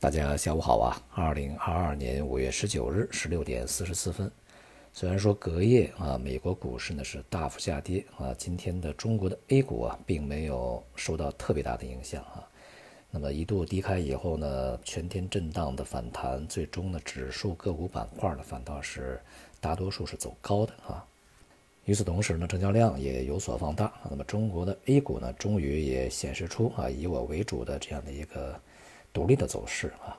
大家下午好啊！二零二二年五月十九日十六点四十四分，虽然说隔夜啊，美国股市呢是大幅下跌啊，今天的中国的 A 股啊，并没有受到特别大的影响啊。那么一度低开以后呢，全天震荡的反弹，最终呢，指数个股板块呢反倒是大多数是走高的啊。与此同时呢，成交量也有所放大。那么中国的 A 股呢，终于也显示出啊，以我为主的这样的一个。独立的走势啊，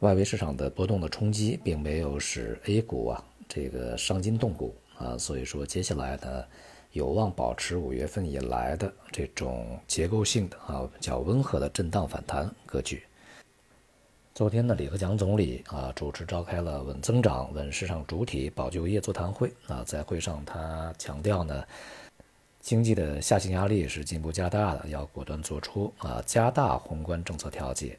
外围市场的波动的冲击并没有使 A 股啊这个伤筋动骨啊，所以说接下来呢有望保持五月份以来的这种结构性的啊较温和的震荡反弹格局。昨天呢，李克强总理啊主持召开了稳增长、稳市场主体、保就业座谈会啊，在会上他强调呢。经济的下行压力是进一步加大的，要果断做出啊，加大宏观政策调节，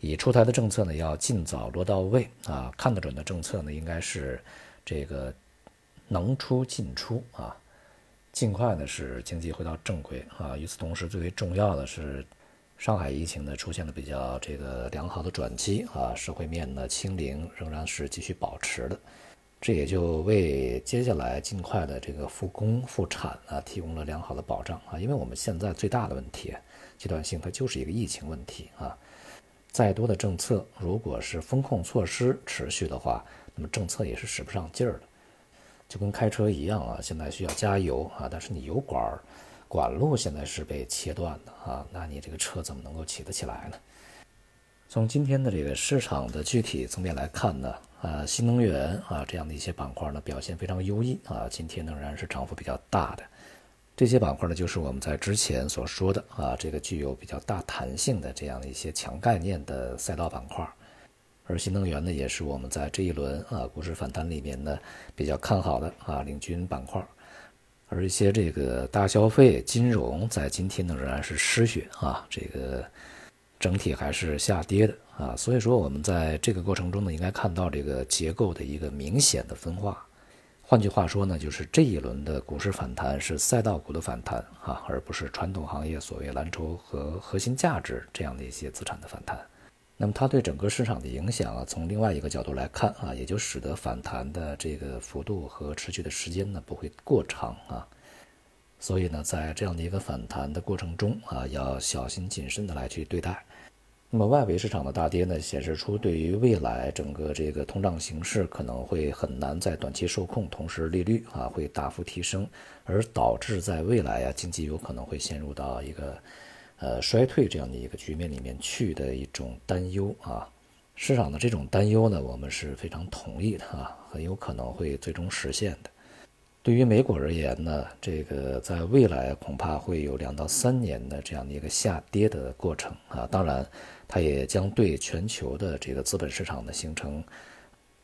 已出台的政策呢要尽早落到位啊，看得准的政策呢应该是这个能出尽出啊，尽快呢使经济回到正轨啊。与此同时，最为重要的是上海疫情呢出现了比较这个良好的转机啊，社会面呢清零仍然是继续保持的。这也就为接下来尽快的这个复工复产啊提供了良好的保障啊，因为我们现在最大的问题，阶段性它就是一个疫情问题啊。再多的政策，如果是风控措施持续的话，那么政策也是使不上劲儿的，就跟开车一样啊，现在需要加油啊，但是你油管管路现在是被切断的啊，那你这个车怎么能够起得起来呢？从今天的这个市场的具体层面来看呢，啊，新能源啊这样的一些板块呢表现非常优异啊，今天仍然是涨幅比较大的。这些板块呢就是我们在之前所说的啊，这个具有比较大弹性的这样的一些强概念的赛道板块。而新能源呢也是我们在这一轮啊股市反弹里面呢比较看好的啊领军板块。而一些这个大消费、金融在今天呢仍然是失血啊，这个。整体还是下跌的啊，所以说我们在这个过程中呢，应该看到这个结构的一个明显的分化。换句话说呢，就是这一轮的股市反弹是赛道股的反弹啊，而不是传统行业所谓蓝筹和核心价值这样的一些资产的反弹。那么它对整个市场的影响啊，从另外一个角度来看啊，也就使得反弹的这个幅度和持续的时间呢不会过长啊。所以呢，在这样的一个反弹的过程中啊，要小心谨慎的来去对待。那么外围市场的大跌呢，显示出对于未来整个这个通胀形势可能会很难在短期受控，同时利率啊会大幅提升，而导致在未来啊经济有可能会陷入到一个呃衰退这样的一个局面里面去的一种担忧啊。市场的这种担忧呢，我们是非常同意的啊，很有可能会最终实现的。对于美股而言呢，这个在未来恐怕会有两到三年的这样的一个下跌的过程啊，当然。它也将对全球的这个资本市场呢形成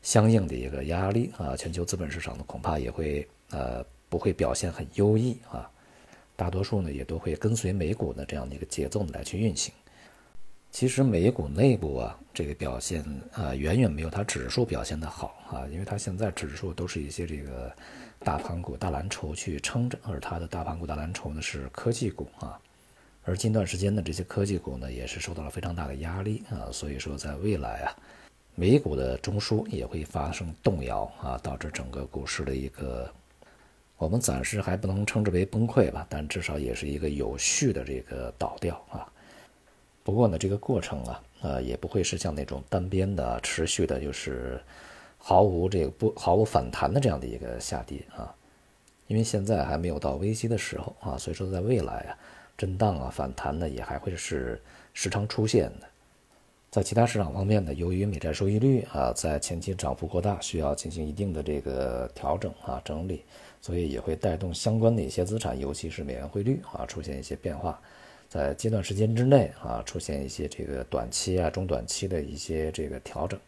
相应的一个压力啊，全球资本市场呢恐怕也会呃不会表现很优异啊，大多数呢也都会跟随美股的这样的一个节奏来去运行。其实美股内部啊这个表现啊远远没有它指数表现的好啊，因为它现在指数都是一些这个大盘股、大蓝筹去撑着，而它的大盘股、大蓝筹呢是科技股啊。而近段时间呢，这些科技股呢也是受到了非常大的压力啊，所以说在未来啊，美股的中枢也会发生动摇啊，导致整个股市的一个，我们暂时还不能称之为崩溃吧，但至少也是一个有序的这个倒掉啊。不过呢，这个过程啊，呃，也不会是像那种单边的、持续的，就是毫无这个不毫无反弹的这样的一个下跌啊，因为现在还没有到危机的时候啊，所以说在未来啊。震荡啊，反弹呢也还会是时常出现的。在其他市场方面呢，由于美债收益率啊在前期涨幅过大，需要进行一定的这个调整啊整理，所以也会带动相关的一些资产，尤其是美元汇率啊出现一些变化，在阶段时间之内啊出现一些这个短期啊中短期的一些这个调整，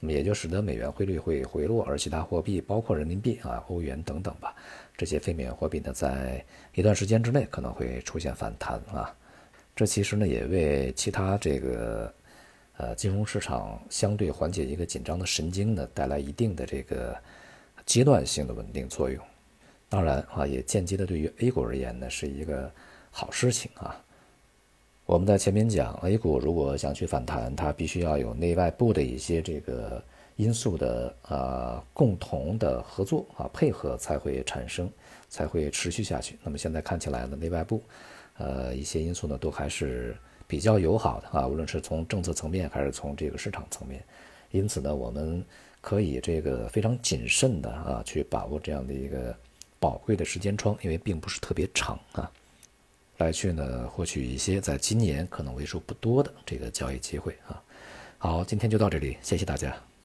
那么也就使得美元汇率会回落，而其他货币包括人民币啊、欧元等等吧。这些非美元货币呢，在一段时间之内可能会出现反弹啊，这其实呢也为其他这个呃金融市场相对缓解一个紧张的神经呢带来一定的这个阶段性的稳定作用。当然啊，也间接的对于 A 股而言呢是一个好事情啊。我们在前面讲，A 股如果想去反弹，它必须要有内外部的一些这个因素的啊共同的合作啊配合才会产生，才会持续下去。那么现在看起来呢，内外部呃一些因素呢都还是比较友好的啊，无论是从政策层面还是从这个市场层面。因此呢，我们可以这个非常谨慎的啊去把握这样的一个宝贵的时间窗，因为并不是特别长啊。来去呢，获取一些在今年可能为数不多的这个交易机会啊。好，今天就到这里，谢谢大家。